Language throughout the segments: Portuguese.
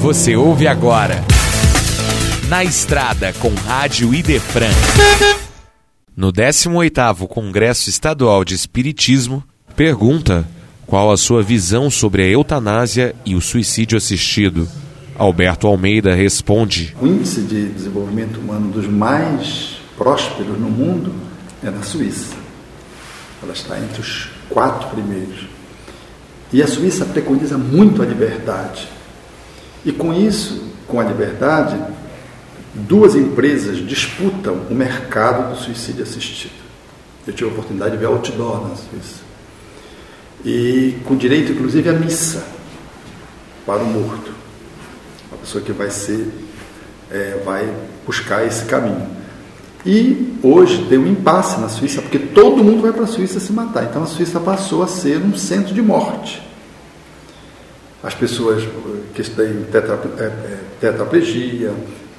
Você ouve agora. Na Estrada com Rádio Idefran. No 18º Congresso Estadual de Espiritismo, pergunta qual a sua visão sobre a eutanásia e o suicídio assistido. Alberto Almeida responde: O índice de desenvolvimento humano dos mais prósperos no mundo é na Suíça. Ela está entre os quatro primeiros. E a Suíça preconiza muito a liberdade. E com isso, com a liberdade, duas empresas disputam o mercado do suicídio assistido. Eu tive a oportunidade de ver outdoor na Suíça. E com direito, inclusive, à missa para o morto. A pessoa que vai ser, é, vai buscar esse caminho. E hoje tem um impasse na Suíça, porque todo mundo vai para a Suíça se matar. Então a Suíça passou a ser um centro de morte. As pessoas que têm é, é, tetraplegia,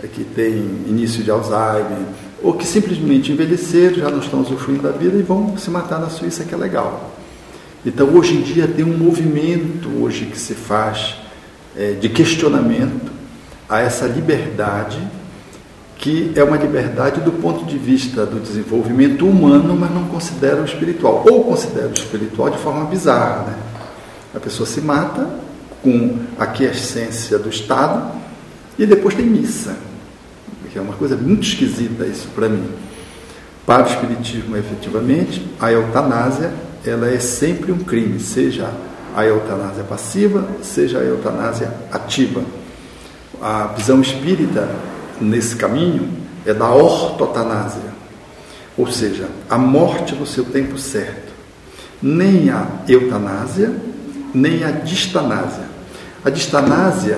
é, que têm início de Alzheimer, ou que simplesmente envelheceram, já não estão usufruindo da vida e vão se matar na Suíça, que é legal. Então hoje em dia tem um movimento hoje que se faz é, de questionamento a essa liberdade que é uma liberdade do ponto de vista do desenvolvimento humano, mas não considera o espiritual, ou considera o espiritual de forma bizarra. Né? A pessoa se mata com a quiescência do Estado e depois tem missa, que é uma coisa muito esquisita isso para mim. Para o espiritismo, efetivamente, a eutanásia ela é sempre um crime, seja a eutanásia passiva, seja a eutanásia ativa. A visão espírita nesse caminho é da ortotanásia, ou seja, a morte no seu tempo certo. Nem a eutanásia, nem a distanásia. A distanásia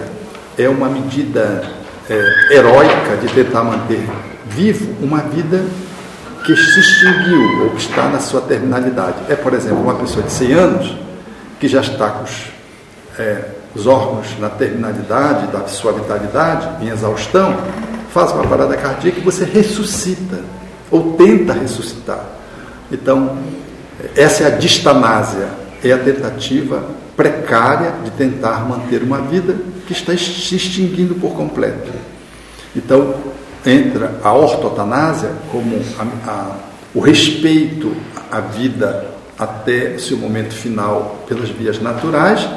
é uma medida é, heróica de tentar manter vivo uma vida que se extinguiu ou que está na sua terminalidade. É, por exemplo, uma pessoa de 100 anos que já está com os, é, os órgãos na terminalidade da sua vitalidade, em exaustão, faz uma parada cardíaca e você ressuscita, ou tenta ressuscitar. Então, essa é a distanásia, é a tentativa precária de tentar manter uma vida que está se extinguindo por completo. Então, entra a ortotanásia como a, a, o respeito à vida até seu momento final pelas vias naturais,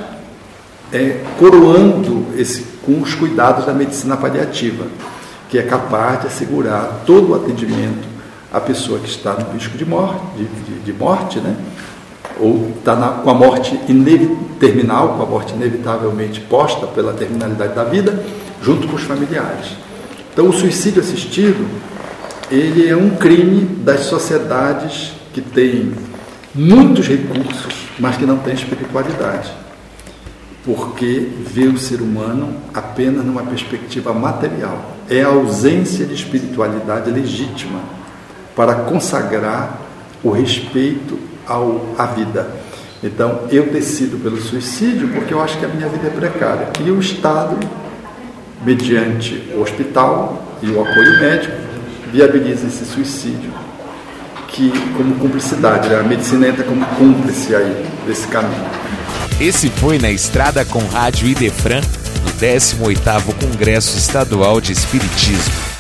é, coroando esse com os cuidados da medicina paliativa que é capaz de assegurar todo o atendimento à pessoa que está no risco de morte, de, de, de morte né? Ou está na, com a morte terminal, com a morte inevitavelmente posta pela terminalidade da vida, junto com os familiares. Então, o suicídio assistido, ele é um crime das sociedades que têm muitos recursos, mas que não têm espiritualidade porque vê o ser humano apenas numa perspectiva material. É a ausência de espiritualidade legítima para consagrar o respeito ao, à vida. Então, eu decido pelo suicídio porque eu acho que a minha vida é precária. E o Estado, mediante o hospital e o apoio médico, viabiliza esse suicídio que como cumplicidade, né? a medicina entra como cúmplice aí desse caminho. Esse foi Na Estrada com Rádio Idefran, no 18º Congresso Estadual de Espiritismo.